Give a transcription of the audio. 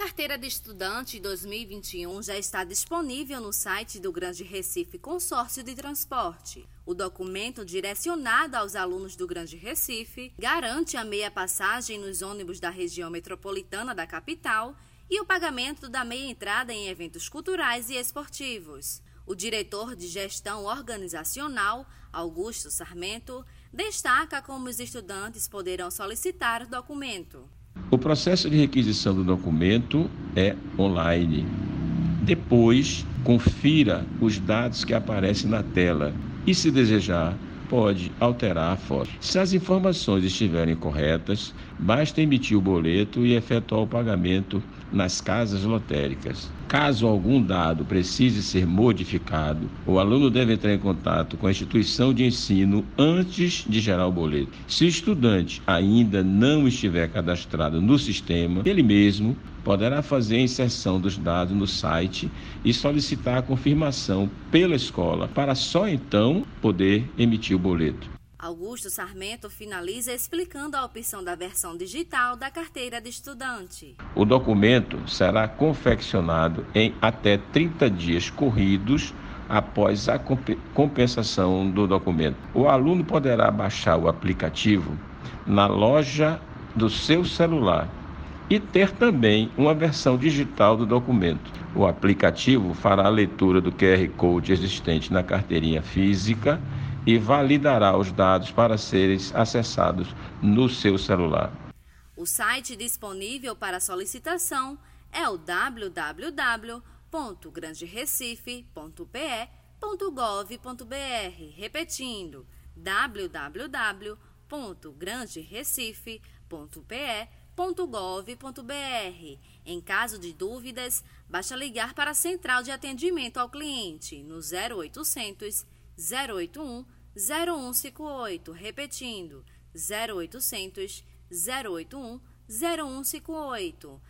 carteira de estudante 2021 já está disponível no site do Grande Recife Consórcio de Transporte. O documento direcionado aos alunos do Grande Recife garante a meia passagem nos ônibus da região metropolitana da capital e o pagamento da meia entrada em eventos culturais e esportivos. O diretor de gestão organizacional, Augusto Sarmento, destaca como os estudantes poderão solicitar o documento. O processo de requisição do documento é online. Depois, confira os dados que aparecem na tela e, se desejar, pode alterar a foto. Se as informações estiverem corretas, basta emitir o boleto e efetuar o pagamento nas casas lotéricas. Caso algum dado precise ser modificado, o aluno deve entrar em contato com a instituição de ensino antes de gerar o boleto. Se o estudante ainda não estiver cadastrado no sistema, ele mesmo poderá fazer a inserção dos dados no site e solicitar a confirmação pela escola, para só então poder emitir o boleto. Augusto Sarmento finaliza explicando a opção da versão digital da carteira de estudante. O documento será confeccionado em até 30 dias corridos após a compensação do documento. O aluno poderá baixar o aplicativo na loja do seu celular e ter também uma versão digital do documento. O aplicativo fará a leitura do QR Code existente na carteirinha física e validará os dados para serem acessados no seu celular. O site disponível para solicitação é o www.granderecife.pe.gov.br, repetindo www.granderecife.pe.gov.br. Em caso de dúvidas, basta ligar para a Central de Atendimento ao Cliente no 0800 081 0158, repetindo 0800 081 0158